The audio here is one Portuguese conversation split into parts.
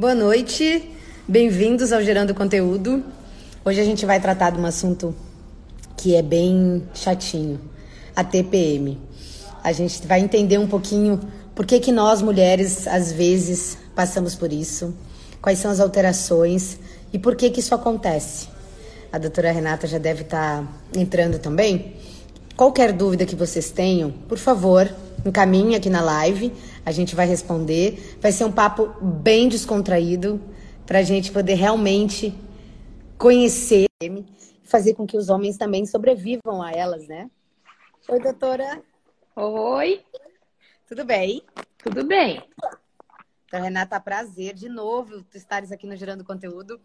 Boa noite, bem-vindos ao Gerando Conteúdo. Hoje a gente vai tratar de um assunto que é bem chatinho, a TPM. A gente vai entender um pouquinho por que, que nós mulheres às vezes passamos por isso, quais são as alterações e por que, que isso acontece. A doutora Renata já deve estar entrando também. Qualquer dúvida que vocês tenham, por favor, encaminhe aqui na live. A gente vai responder. Vai ser um papo bem descontraído para a gente poder realmente conhecer e fazer com que os homens também sobrevivam a elas, né? Oi, doutora. Oi. Tudo bem? Tudo bem. Doutora Renata, prazer de novo estares aqui no Gerando Conteúdo.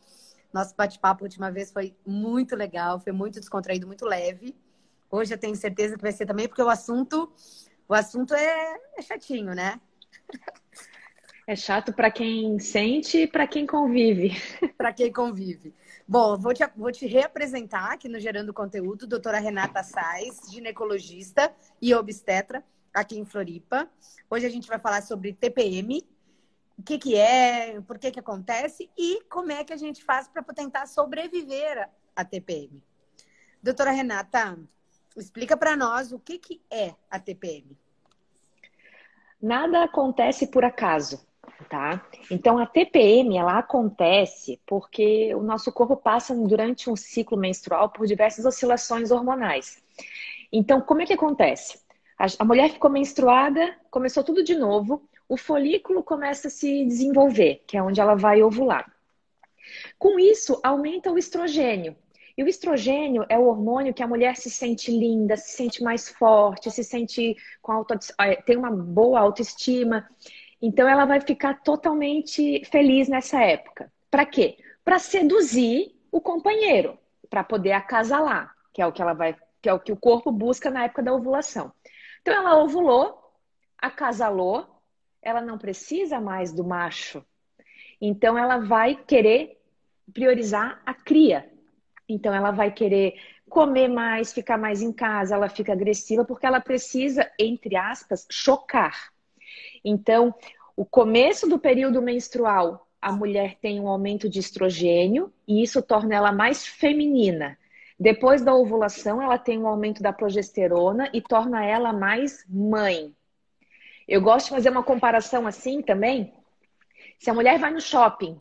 Nosso bate-papo a última vez foi muito legal, foi muito descontraído, muito leve. Hoje eu tenho certeza que vai ser também, porque o assunto, o assunto é, é chatinho, né? É chato para quem sente e para quem convive. para quem convive. Bom, vou te, vou te reapresentar aqui no Gerando Conteúdo, doutora Renata Sais, ginecologista e obstetra aqui em Floripa. Hoje a gente vai falar sobre TPM, o que, que é, por que, que acontece e como é que a gente faz para tentar sobreviver à TPM. Doutora Renata, Explica para nós o que, que é a TPM. Nada acontece por acaso, tá? Então a TPM ela acontece porque o nosso corpo passa durante um ciclo menstrual por diversas oscilações hormonais. Então como é que acontece? A mulher ficou menstruada, começou tudo de novo, o folículo começa a se desenvolver, que é onde ela vai ovular. Com isso, aumenta o estrogênio, e o estrogênio é o hormônio que a mulher se sente linda, se sente mais forte, se sente com auto, eh, tem uma boa autoestima. Então ela vai ficar totalmente feliz nessa época. Para quê? Para seduzir o companheiro, para poder acasalar, que é o que ela vai, que é o que o corpo busca na época da ovulação. Então ela ovulou, acasalou, ela não precisa mais do macho. Então ela vai querer priorizar a cria, então ela vai querer comer mais, ficar mais em casa, ela fica agressiva porque ela precisa, entre aspas, chocar. Então, o começo do período menstrual, a mulher tem um aumento de estrogênio e isso torna ela mais feminina. Depois da ovulação, ela tem um aumento da progesterona e torna ela mais mãe. Eu gosto de fazer uma comparação assim também. Se a mulher vai no shopping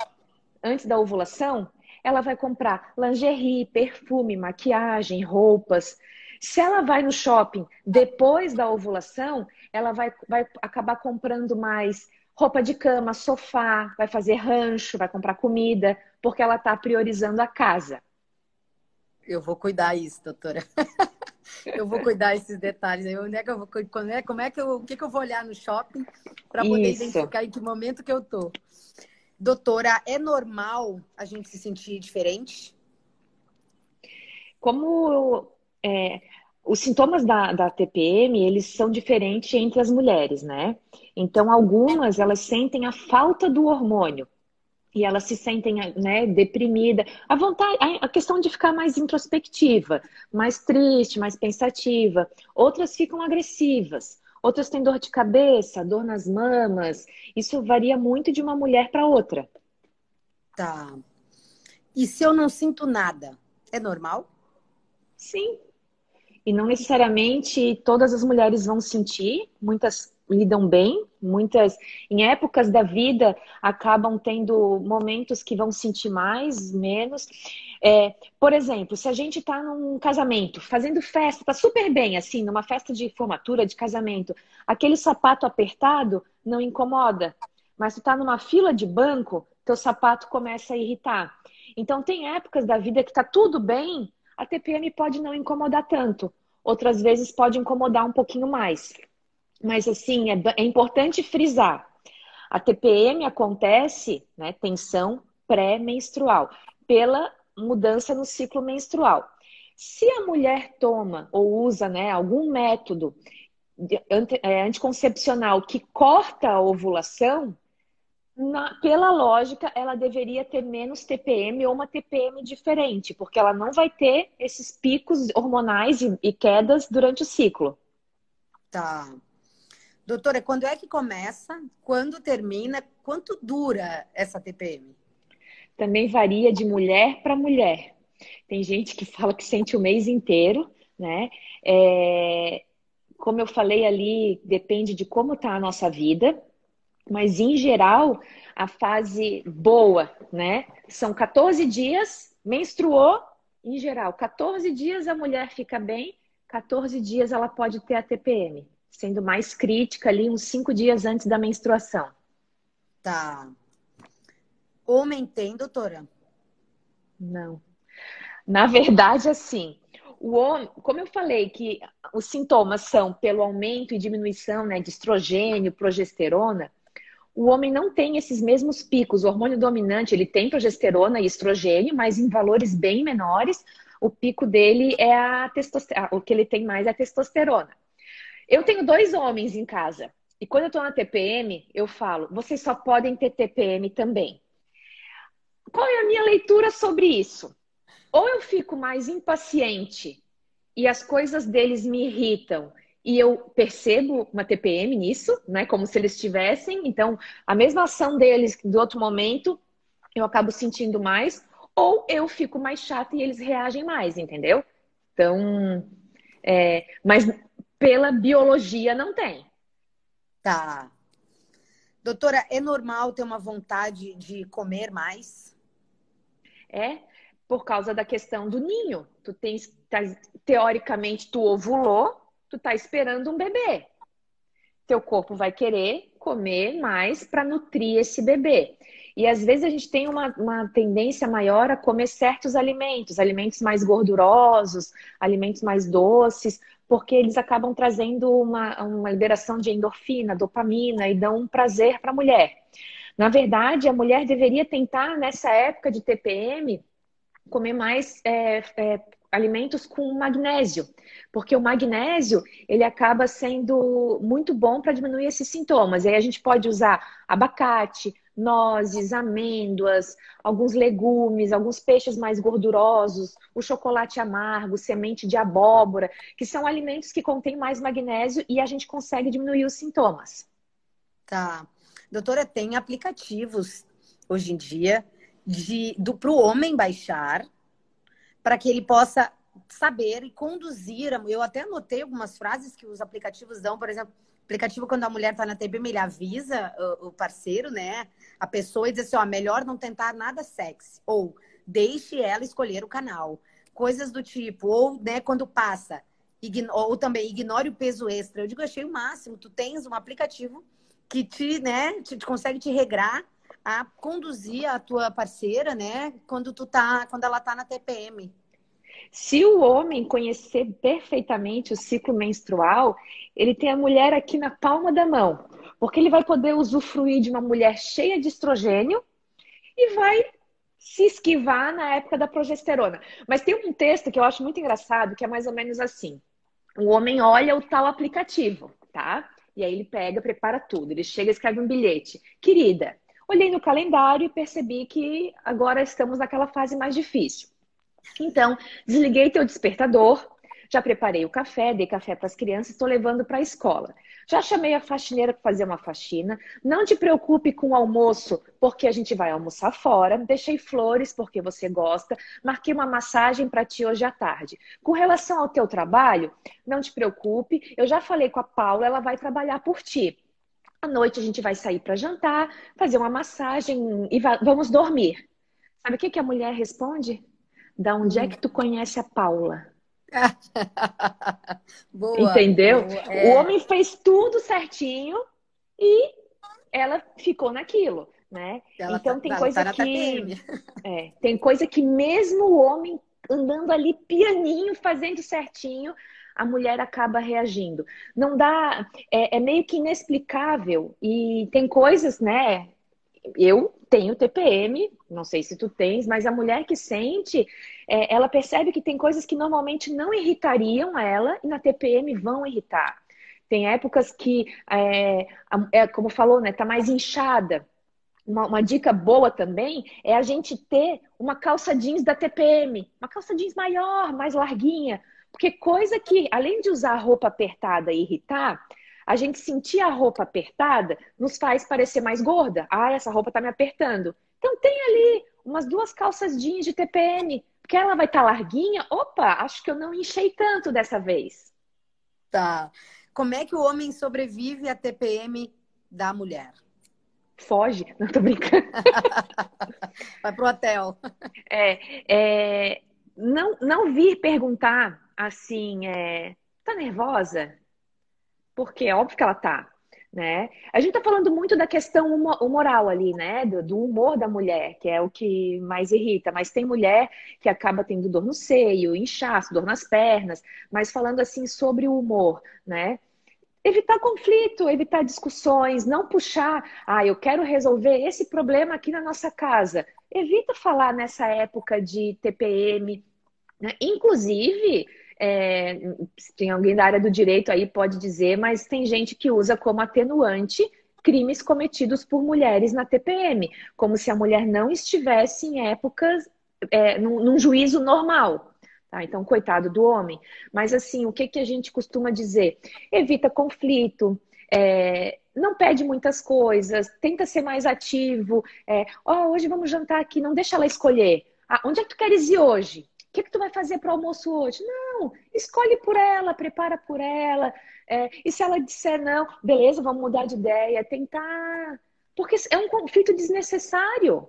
antes da ovulação, ela vai comprar lingerie, perfume, maquiagem, roupas. Se ela vai no shopping depois da ovulação, ela vai, vai acabar comprando mais roupa de cama, sofá, vai fazer rancho, vai comprar comida, porque ela está priorizando a casa. Eu vou cuidar isso, doutora. eu vou cuidar esses detalhes. Onde é que eu vou, como é, como é que eu, o que, que eu vou olhar no shopping para poder isso. identificar em que momento que eu tô? Doutora, é normal a gente se sentir diferente? Como é, os sintomas da, da TPM, eles são diferentes entre as mulheres, né? Então, algumas, elas sentem a falta do hormônio. E elas se sentem né, deprimida, a vontade, a questão de ficar mais introspectiva, mais triste, mais pensativa. Outras ficam agressivas, Outras têm dor de cabeça, dor nas mamas. Isso varia muito de uma mulher para outra. Tá. E se eu não sinto nada, é normal? Sim. E não necessariamente todas as mulheres vão sentir, muitas lidam bem, muitas em épocas da vida acabam tendo momentos que vão sentir mais, menos. É, por exemplo, se a gente está num casamento, fazendo festa, tá super bem, assim, numa festa de formatura, de casamento, aquele sapato apertado não incomoda, mas tu tá numa fila de banco, teu sapato começa a irritar. Então tem épocas da vida que tá tudo bem, a TPM pode não incomodar tanto, outras vezes pode incomodar um pouquinho mais. Mas assim, é, é importante frisar. A TPM acontece, né, tensão pré-menstrual, pela mudança no ciclo menstrual. Se a mulher toma ou usa né, algum método é, anticoncepcional que corta a ovulação, na, pela lógica, ela deveria ter menos TPM ou uma TPM diferente, porque ela não vai ter esses picos hormonais e, e quedas durante o ciclo. Tá. Doutora, quando é que começa? Quando termina? Quanto dura essa TPM? Também varia de mulher para mulher. Tem gente que fala que sente o mês inteiro, né? É, como eu falei ali, depende de como está a nossa vida, mas em geral, a fase boa, né? São 14 dias, menstruou, em geral, 14 dias a mulher fica bem, 14 dias ela pode ter a TPM, sendo mais crítica ali uns 5 dias antes da menstruação. Tá. Homem tem, doutora? Não. Na verdade, assim, o homem, como eu falei que os sintomas são pelo aumento e diminuição né, de estrogênio, progesterona, o homem não tem esses mesmos picos. O hormônio dominante ele tem progesterona e estrogênio, mas em valores bem menores. O pico dele é a testosterona, o que ele tem mais é a testosterona. Eu tenho dois homens em casa. E quando eu estou na TPM, eu falo, vocês só podem ter TPM também. Qual é a minha leitura sobre isso? ou eu fico mais impaciente e as coisas deles me irritam e eu percebo uma TPM nisso, né? Como se eles tivessem. Então, a mesma ação deles do outro momento, eu acabo sentindo mais, ou eu fico mais chata e eles reagem mais, entendeu? Então, é, mas pela biologia não tem. Tá. Doutora, é normal ter uma vontade de comer mais? É por causa da questão do ninho. Tu tens, tá, teoricamente, tu ovulou, tu tá esperando um bebê. Teu corpo vai querer comer mais para nutrir esse bebê. E às vezes a gente tem uma, uma tendência maior a comer certos alimentos, alimentos mais gordurosos, alimentos mais doces, porque eles acabam trazendo uma, uma liberação de endorfina, dopamina e dão um prazer para a mulher. Na verdade, a mulher deveria tentar, nessa época de TPM, comer mais é, é, alimentos com magnésio, porque o magnésio ele acaba sendo muito bom para diminuir esses sintomas. E aí a gente pode usar abacate, nozes, amêndoas, alguns legumes, alguns peixes mais gordurosos, o chocolate amargo, semente de abóbora, que são alimentos que contêm mais magnésio e a gente consegue diminuir os sintomas. Tá. Doutora, tem aplicativos hoje em dia para o homem baixar, para que ele possa saber e conduzir. Eu até anotei algumas frases que os aplicativos dão, por exemplo, aplicativo quando a mulher está na TPM, ele avisa o, o, parceiro, né? A pessoa e diz assim, ó, melhor não tentar nada sexy. Ou deixe ela escolher o canal. Coisas do tipo, ou né, quando passa, ou também ignore o peso extra. Eu digo, achei o máximo. Tu tens um aplicativo que te, né, te, te consegue te regrar a conduzir a tua parceira, né, quando tu tá, quando ela tá na TPM. Se o homem conhecer perfeitamente o ciclo menstrual, ele tem a mulher aqui na palma da mão, porque ele vai poder usufruir de uma mulher cheia de estrogênio e vai se esquivar na época da progesterona. Mas tem um texto que eu acho muito engraçado, que é mais ou menos assim: o homem olha o tal aplicativo, tá? E aí ele pega, prepara tudo. Ele chega e escreve um bilhete. Querida, Olhei no calendário e percebi que agora estamos naquela fase mais difícil. Então, desliguei teu despertador, já preparei o café, dei café para as crianças, estou levando para a escola. Já chamei a faxineira para fazer uma faxina. Não te preocupe com o almoço, porque a gente vai almoçar fora. Deixei flores porque você gosta. Marquei uma massagem para ti hoje à tarde. Com relação ao teu trabalho, não te preocupe. Eu já falei com a Paula, ela vai trabalhar por ti. À noite a gente vai sair para jantar, fazer uma massagem e vamos dormir. Sabe o que, que a mulher responde? Da onde é que tu conhece a Paula? boa, Entendeu? Boa, é. O homem fez tudo certinho e ela ficou naquilo, né? Ela então tá, tem coisa tá que é, tem coisa que mesmo o homem andando ali pianinho, fazendo certinho, a mulher acaba reagindo. Não dá, é, é meio que inexplicável. E tem coisas, né? Eu tenho TPM, não sei se tu tens, mas a mulher que sente, é, ela percebe que tem coisas que normalmente não irritariam ela e na TPM vão irritar. Tem épocas que, é, é, como falou, né, tá mais inchada. Uma, uma, dica boa também é a gente ter uma calça jeans da TPM, uma calça jeans maior, mais larguinha, porque coisa que, além de usar roupa apertada e irritar, A gente sentir a roupa apertada nos faz parecer mais gorda. Ah, essa roupa tá me apertando. Então tem ali umas duas calças jeans de TPM, porque ela vai estar tá larguinha. Opa, acho que eu não enchei tanto dessa vez. Tá. Como é que o homem sobrevive à TPM da mulher? Foge, não tô brincando. vai pro hotel. É, é, não, não vir perguntar assim, é, tá nervosa? Porque é óbvio que ela tá, né? A gente tá falando muito da questão humoral ali, né? Do, do, humor da mulher, que é o que mais irrita. Mas tem mulher que acaba tendo dor no seio, inchaço, dor nas pernas. Mas falando assim sobre o humor, né? Evitar conflito, evitar discussões, não puxar, ah, eu quero resolver esse problema aqui na nossa casa. Evita falar nessa época de TPM. Né? Inclusive, é, tem alguém da área do direito aí pode dizer, mas tem gente que usa como atenuante crimes cometidos por mulheres na TPM, como se a mulher não estivesse em épocas, é, num, num, juízo normal. Tá? Então, coitado do homem. Mas, assim, o que, que a gente costuma dizer? Evita conflito, é, não pede muitas coisas, tenta ser mais ativo. É, oh, hoje vamos jantar aqui, não deixa ela escolher. Ah, onde é que tu queres ir hoje? O que, que tu vai fazer para o almoço hoje? Não, escolhe por ela, prepara por ela. É, e se ela disser não, beleza, vamos mudar de ideia, tentar. Porque é um conflito desnecessário.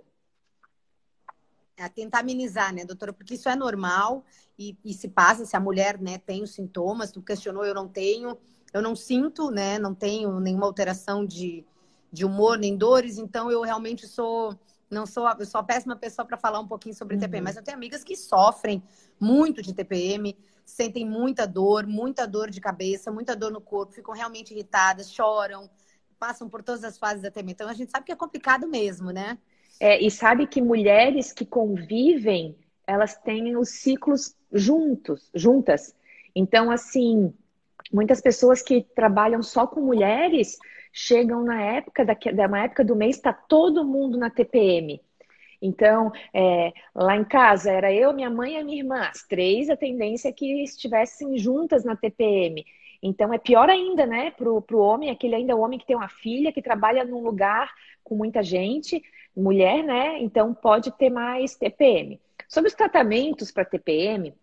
É tentar amenizar, né, doutora? Porque isso é normal e, e se passa se a mulher né, tem os sintomas, tu questionou, eu não tenho, eu não sinto, né? Não tenho nenhuma alteração de, de humor nem dores, então eu realmente sou não sou, eu sou a péssima pessoa para falar um pouquinho sobre uhum. TPM, mas eu tenho amigas que sofrem muito de TPM, sentem muita dor, muita dor de cabeça, muita dor no corpo, ficam realmente irritadas, choram, passam por todas as fases da TPM. Então a gente sabe que é complicado mesmo, né? É, e sabe que mulheres que convivem, elas têm os ciclos juntos, juntas. Então, assim, muitas pessoas que trabalham só com mulheres chegam na época da, da época do mês está todo mundo na TPM. Então, é, lá em casa era eu, minha mãe e minha irmã, as três, a tendência é que estivessem juntas na TPM. Então é pior ainda, né, pro, pro homem, aquele ainda homem que tem uma filha, que trabalha num lugar com muita gente, mulher, né? Então pode ter mais TPM. Sobre os tratamentos para TPM,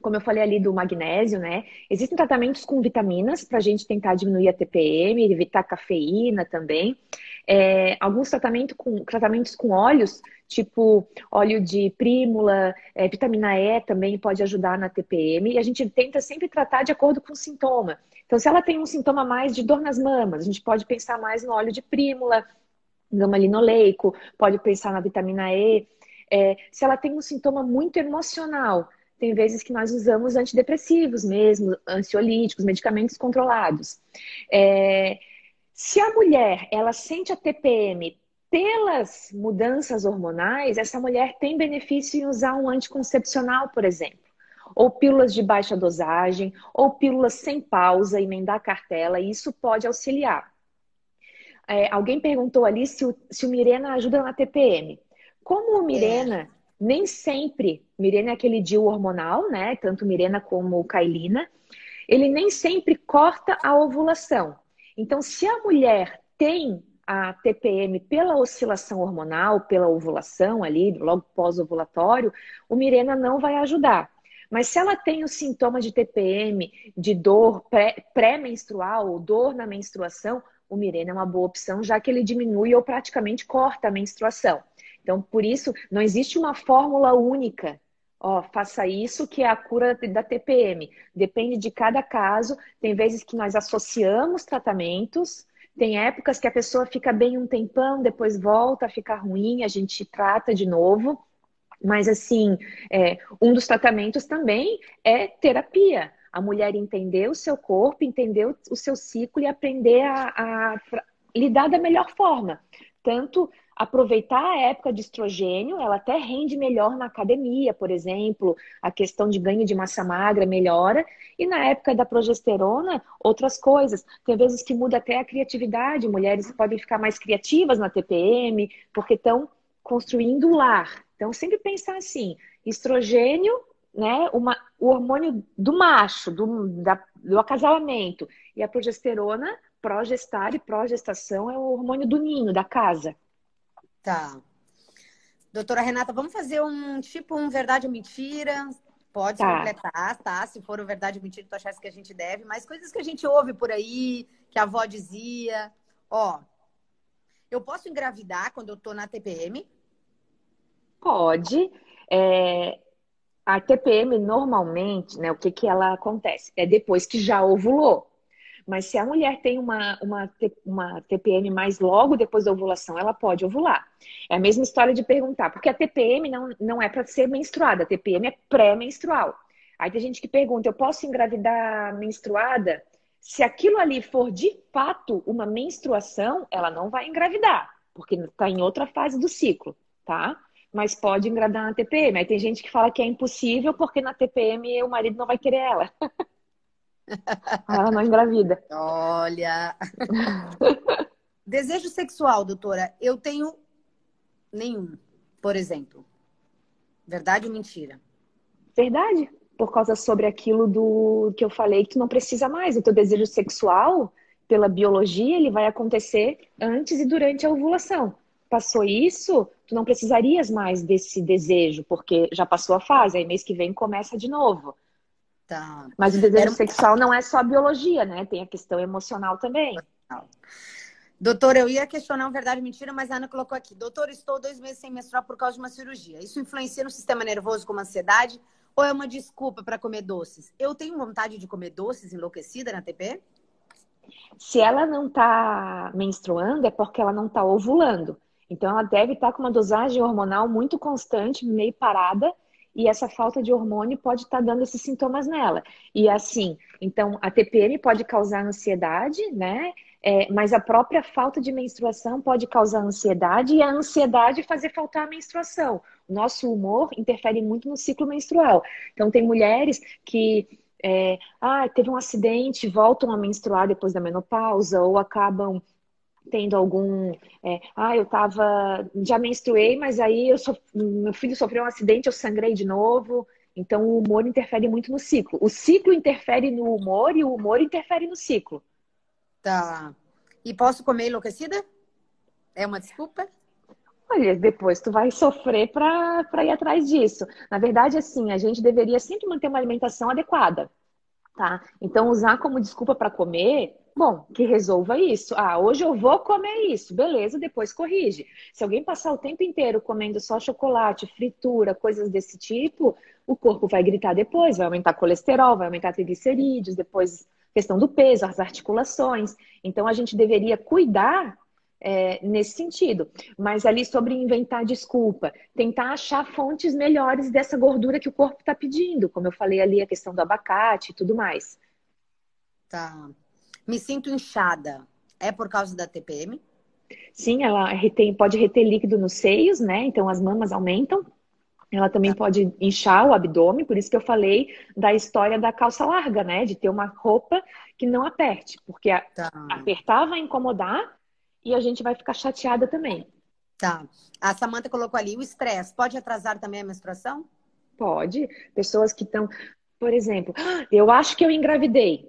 como eu falei ali do magnésio, né? Existem tratamentos com vitaminas para a gente tentar diminuir a TPM, evitar cafeína também. É, alguns tratamentos com, tratamentos com óleos, tipo óleo de prímula, é, vitamina E também pode ajudar na TPM. E a gente tenta sempre tratar de acordo com o sintoma. Então, se ela tem um sintoma mais de dor nas mamas, a gente pode pensar mais no óleo de prímula, gama linoleico, pode pensar na vitamina E. É, se ela tem um sintoma muito emocional, tem vezes que nós usamos antidepressivos mesmo, ansiolíticos, medicamentos controlados. É, se a mulher ela sente a TPM pelas mudanças hormonais, essa mulher tem benefício em usar um anticoncepcional, por exemplo. Ou pílulas de baixa dosagem, ou pílulas sem pausa, emendar a cartela, e isso pode auxiliar. É, alguém perguntou ali se o, se o Mirena ajuda na TPM. Como o Mirena é nem sempre, Mirena é aquele DIU hormonal, né? Tanto Mirena como Kailina, ele nem sempre corta a ovulação. Então, se a mulher tem a TPM pela oscilação hormonal, pela ovulação ali, logo pós-ovulatório, o não vai ajudar. Mas se ela tem o sintoma de TPM, de dor pré-menstrual ou dor na menstruação, o Mirena é uma boa opção, já que ele diminui ou praticamente corta a menstruação. Então, por isso, não existe uma fórmula única. Ó, faça isso que é a cura da TPM. Depende de cada caso. Tem vezes que nós associamos tratamentos, tem épocas que a pessoa fica bem um tempão, depois volta a ficar ruim, a gente trata de novo. Mas, assim, é, um dos tratamentos também é terapia. A mulher entender o seu corpo, entender o seu ciclo e aprender a, a lidar da melhor forma. Tanto aproveitar a época de estrogênio, ela até rende melhor na academia, por exemplo, a questão de ganho de massa magra melhora, e na época da progesterona, outras coisas. Tem vezes que muda até a criatividade, mulheres podem ficar mais criativas na TPM, porque estão construindo o lar. Então, sempre pensar assim: estrogênio né, uma, o hormônio do macho, do, da, do acasalamento. E a progesterona, progestar e progestação, é o hormônio do ninho, da casa. Tá. Doutora Renata, vamos fazer um tipo um verdade ou mentira? Pode tá. completar, tá? Se for verdade ou mentira, tu achasse que a gente deve, mas coisas que a gente ouve por aí, que a avó dizia. Ó, eu posso engravidar quando eu tô na TPM? Pode. É, a TPM normalmente, né, o que que ela acontece? É depois que já ovulou. Mas se a mulher tem uma, uma, uma TPM mais logo depois da ovulação, ela pode ovular. É a mesma história de perguntar, porque a TPM não, não é para ser menstruada, a TPM é pré-menstrual. Aí tem gente que pergunta, eu posso engravidar menstruada? Se aquilo ali for de fato uma menstruação, ela não vai engravidar, porque está em outra fase do ciclo, tá? Mas pode engravidar na TPM. Aí tem gente que fala que é impossível porque na TPM o marido não vai querer ela. Ela não engravida. Olha. Desejo sexual, doutora. Eu tenho nenhum, por exemplo. Verdade ou mentira? Verdade. Por causa sobre aquilo do que eu falei que tu não precisa mais. O teu desejo sexual, pela biologia, ele vai acontecer antes e durante a ovulação. Passou isso, tu não precisarias mais desse desejo, porque já passou a fase, aí mês que vem começa de novo. Tá. Mas o desejo Era... sexual não é só biologia, né? Tem a questão emocional também. Doutor, eu ia questionar uma verdade mentira, mas a Ana colocou aqui. Doutor, estou dois meses sem menstruar por causa de uma cirurgia. Isso influencia no sistema nervoso como ansiedade ou é uma desculpa para comer doces? Eu tenho vontade de comer doces enlouquecida na TP? Se ela não está menstruando, é porque ela não está ovulando. Então, ela deve estar tá com uma dosagem hormonal muito constante, meio parada, e essa falta de hormônio pode estar tá dando esses sintomas nela. E assim, então a TPM pode causar ansiedade, né? É, mas a própria falta de menstruação pode causar ansiedade e a ansiedade fazer faltar a menstruação. Nosso humor interfere muito no ciclo menstrual. Então, tem mulheres que é, ah, teve um acidente, voltam a menstruar depois da menopausa ou acabam tendo algum. É, ah, eu tava. Já menstruei, mas aí eu so, meu filho sofreu um acidente, eu sangrei de novo. Então o humor interfere muito no ciclo. O ciclo interfere no humor e o humor interfere no ciclo. Tá. E posso comer enlouquecida? É uma desculpa? Olha, depois tu vai sofrer para ir atrás disso. Na verdade, assim, a gente deveria sempre manter uma alimentação adequada, tá? Então, usar como desculpa para comer Bom, que resolva isso. Ah, hoje eu vou comer isso. Beleza, depois corrige. Se alguém passar o tempo inteiro comendo só chocolate, fritura, coisas desse tipo, o corpo vai gritar depois, vai aumentar colesterol, vai aumentar triglicerídeos, depois questão do peso, as articulações. Então a gente deveria cuidar é, nesse sentido. Mas ali sobre inventar desculpa, tentar achar fontes melhores dessa gordura que o corpo está pedindo, como eu falei ali, a questão do abacate e tudo mais. Tá. Me sinto inchada. É por causa da TPM? Sim, ela retém, pode reter líquido nos seios, né? Então as mamas aumentam. Ela também tá. pode inchar o abdômen, por isso que eu falei da história da calça larga, né? De ter uma roupa que não aperte, porque tá. apertar vai incomodar e a gente vai ficar chateada também. Tá. A Samanta colocou ali o estresse. Pode atrasar também a menstruação? Pode. Pessoas que estão, por exemplo, ah, eu acho que eu engravidei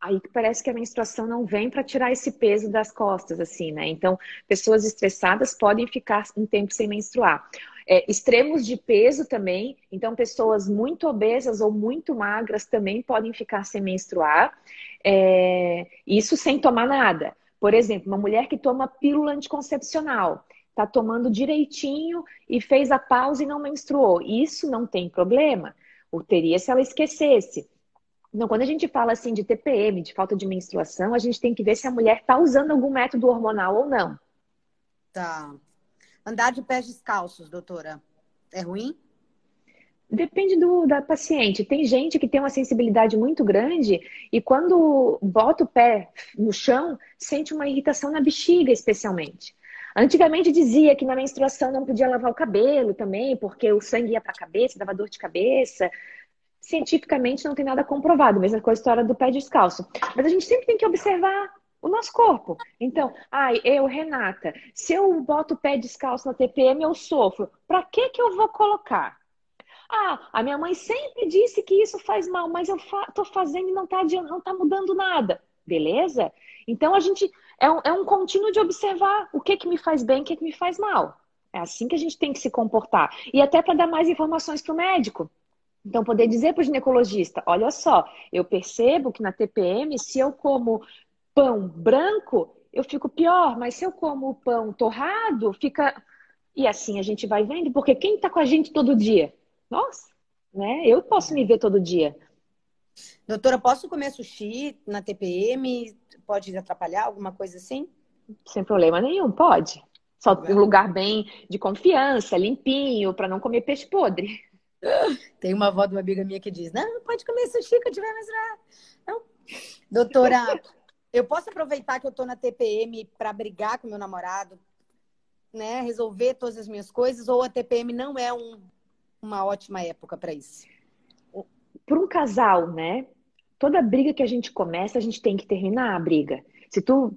aí parece que a menstruação não vem para tirar esse peso das costas, assim, né? Então, pessoas estressadas podem ficar um tempo sem menstruar. É, extremos de peso também, então pessoas muito obesas ou muito magras também podem ficar sem menstruar, é, isso sem tomar nada. Por exemplo, uma mulher que toma pílula anticoncepcional, está tomando direitinho e fez a pausa e não menstruou, isso não tem problema. Ou teria se ela esquecesse. Então, quando a gente fala assim de TPM, de falta de menstruação, a gente tem que ver se a mulher está usando algum método hormonal ou não. Tá. Andar de pés descalços, doutora, é ruim? Depende do, da paciente. Tem gente que tem uma sensibilidade muito grande e quando bota o pé no chão, sente uma irritação na bexiga, especialmente. Antigamente dizia que na menstruação não podia lavar o cabelo também, porque o sangue ia para a cabeça, dava dor de cabeça cientificamente não tem nada comprovado, mesma coisa a história do pé descalço. Mas a gente sempre tem que observar o nosso corpo. Então, ai, eu, Renata, se eu boto o pé descalço na TPM, eu sofro. Para que que eu vou colocar? Ah, a minha mãe sempre disse que isso faz mal, mas eu fa tô fazendo e não tá, não tá mudando nada. Beleza? Então a gente é um, é um contínuo de observar o que que me faz bem, o que que me faz mal. É assim que a gente tem que se comportar. E até para dar mais informações para o médico. Então, poder dizer para o ginecologista: olha só, eu percebo que na TPM, se eu como pão branco, eu fico pior, mas se eu como pão torrado, fica. E assim a gente vai vendo, porque quem está com a gente todo dia? Nossa, né? Eu posso me ver todo dia. Doutora, posso comer sushi na TPM? Pode atrapalhar alguma coisa assim? Sem problema nenhum, pode. Só um lugar bem de confiança, limpinho, para não comer peixe podre. Tem uma avó de uma amiga minha que diz: Não, pode comer sushi que eu tiver mais Não. Doutora, eu posso aproveitar que eu tô na TPM para brigar com meu namorado, né? Resolver todas as minhas coisas, ou a TPM não é um, uma ótima época para isso? Para um casal, né? Toda briga que a gente começa, a gente tem que terminar a briga. Se tu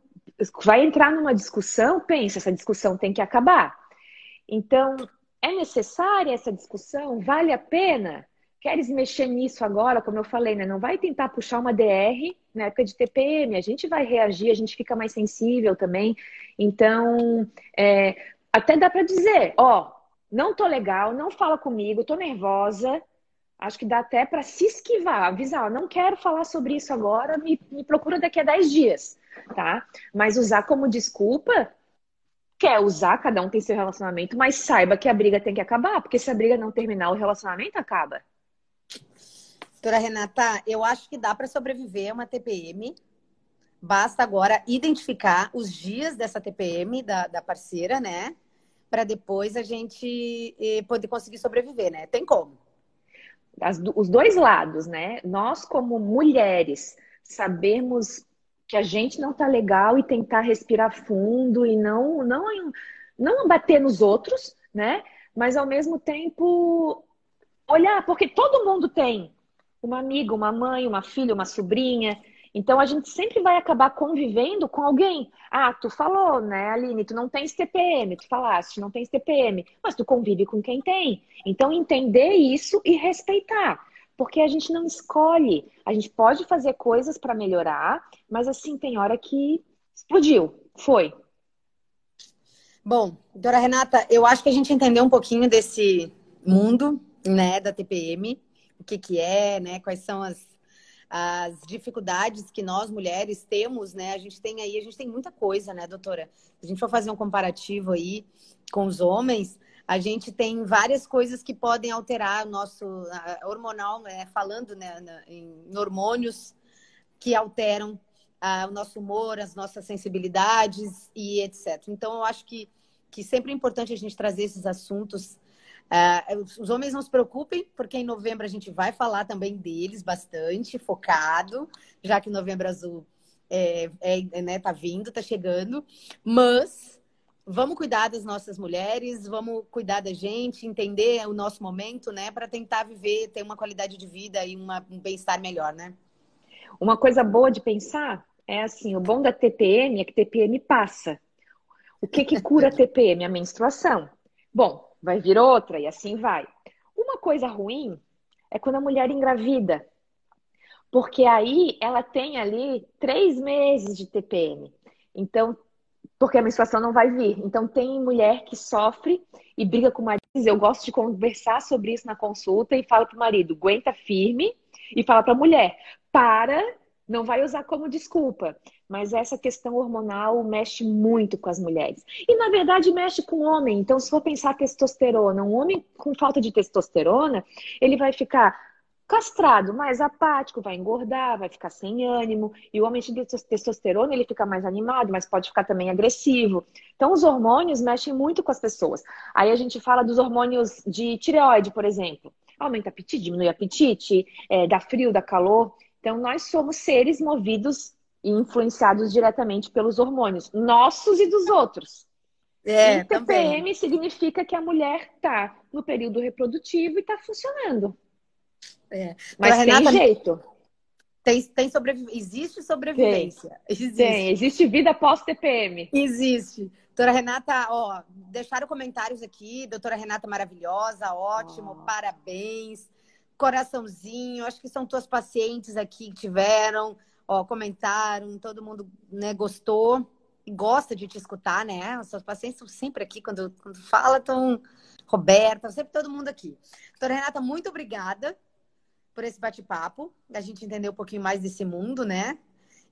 vai entrar numa discussão, pensa, essa discussão tem que acabar. Então, é necessária essa discussão? Vale a pena? Queres mexer nisso agora, como eu falei, né? Não vai tentar puxar uma DR na época de TPM, a gente vai reagir, a gente fica mais sensível também. Então, é, até dá para dizer, ó, não tô legal, não fala comigo, tô nervosa. Acho que dá até para se esquivar, avisar, não quero falar sobre isso agora, me, me procura daqui a 10 dias, tá? Mas usar como desculpa, quer usar, cada um tem seu relacionamento, mas saiba que a briga tem que acabar, porque se a briga não terminar, o relacionamento acaba. Doutora Renata, eu acho que dá para sobreviver a uma TPM. Basta agora identificar os dias dessa TPM da, da parceira, né? Para depois a gente eh, poder conseguir sobreviver, né? Tem como. As, os dois lados, né? Nós, como mulheres, sabermos que a gente não tá legal e tentar respirar fundo e não não não bater nos outros, né? Mas ao mesmo tempo olhar, porque todo mundo tem uma amiga, uma mãe, uma filha, uma sobrinha. Então a gente sempre vai acabar convivendo com alguém. Ah, tu falou, né, Aline, tu não tens TPM, tu falaste, não tens TPM, mas tu convive com quem tem. Então entender isso e respeitar porque a gente não escolhe. A gente pode fazer coisas para melhorar, mas assim, tem hora que explodiu. Foi. Bom, doutora Renata, eu acho que a gente entendeu um pouquinho desse mundo, né, da TPM, o que que é, né, quais são as, as dificuldades que nós mulheres temos, né? A gente tem aí, a gente tem muita coisa, né, doutora? A gente for fazer um comparativo aí com os homens, a gente tem várias coisas que podem alterar o nosso hormonal, né, falando né, em hormônios que alteram uh, o nosso humor, as nossas sensibilidades e etc. Então, eu acho que, que sempre é importante a gente trazer esses assuntos. Uh, os homens não se preocupem, porque em novembro a gente vai falar também deles bastante, focado, já que novembro azul é, é, né, tá vindo, tá chegando. Mas vamos cuidar das nossas mulheres, vamos cuidar da gente, entender o nosso momento, né, para tentar viver, ter uma qualidade de vida e uma, um bem-estar melhor, né? Uma coisa boa de pensar é assim, o bom da TPM é que TPM passa. O que que cura a TPM? A menstruação. Bom, vai vir outra e assim vai. Uma coisa ruim é quando a mulher engravida, porque aí ela tem ali três meses de TPM. Então, porque a menstruação não vai vir. Então, tem mulher que sofre e briga com o marido. Eu gosto de conversar sobre isso na consulta e falo para o marido: aguenta firme, e fala para a mulher: para, não vai usar como desculpa. Mas essa questão hormonal mexe muito com as mulheres. E, na verdade, mexe com o homem. Então, se for pensar testosterona, um homem com falta de testosterona, ele vai ficar castrado, mais apático, vai engordar, vai ficar sem ânimo. E o homem de testosterona, ele fica mais animado, mas pode ficar também agressivo. Então, os hormônios mexem muito com as pessoas. Aí a gente fala dos hormônios de tireoide, por exemplo. Aumenta o apetite, diminui o apetite, é, dá frio, dá calor. Então, nós somos seres movidos e influenciados diretamente pelos hormônios, nossos e dos outros. É, e TPM também. significa que a mulher está no período reprodutivo e está funcionando. É. Mas tem Renata, jeito. Tem, tem sobrevi... Existe sobrevivência. Tem. Existe. Tem. Existe vida pós-TPM. Existe. Doutora Renata, ó, deixaram comentários aqui. Doutora Renata maravilhosa, ótimo, oh. parabéns. Coraçãozinho, acho que são tuas pacientes aqui que tiveram, ó, comentaram, todo mundo né, gostou e gosta de te escutar, né? Os seus pacientes estão sempre aqui quando, quando fala, estão. Roberta, sempre todo mundo aqui. Doutora Renata, muito obrigada por esse bate-papo, da gente entender um pouquinho mais desse mundo, né?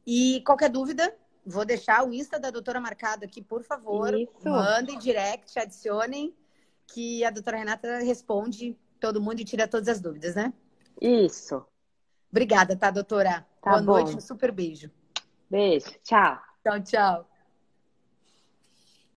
E qualquer dúvida, vou deixar o Insta da doutora marcado aqui, por favor. Isso. Mandem direct, adicionem, que a doutora Renata responde todo mundo e tira todas as dúvidas, né? Isso. Obrigada, tá, doutora? Tá Boa bom. noite, um super beijo. Beijo, tchau. Tchau, tchau.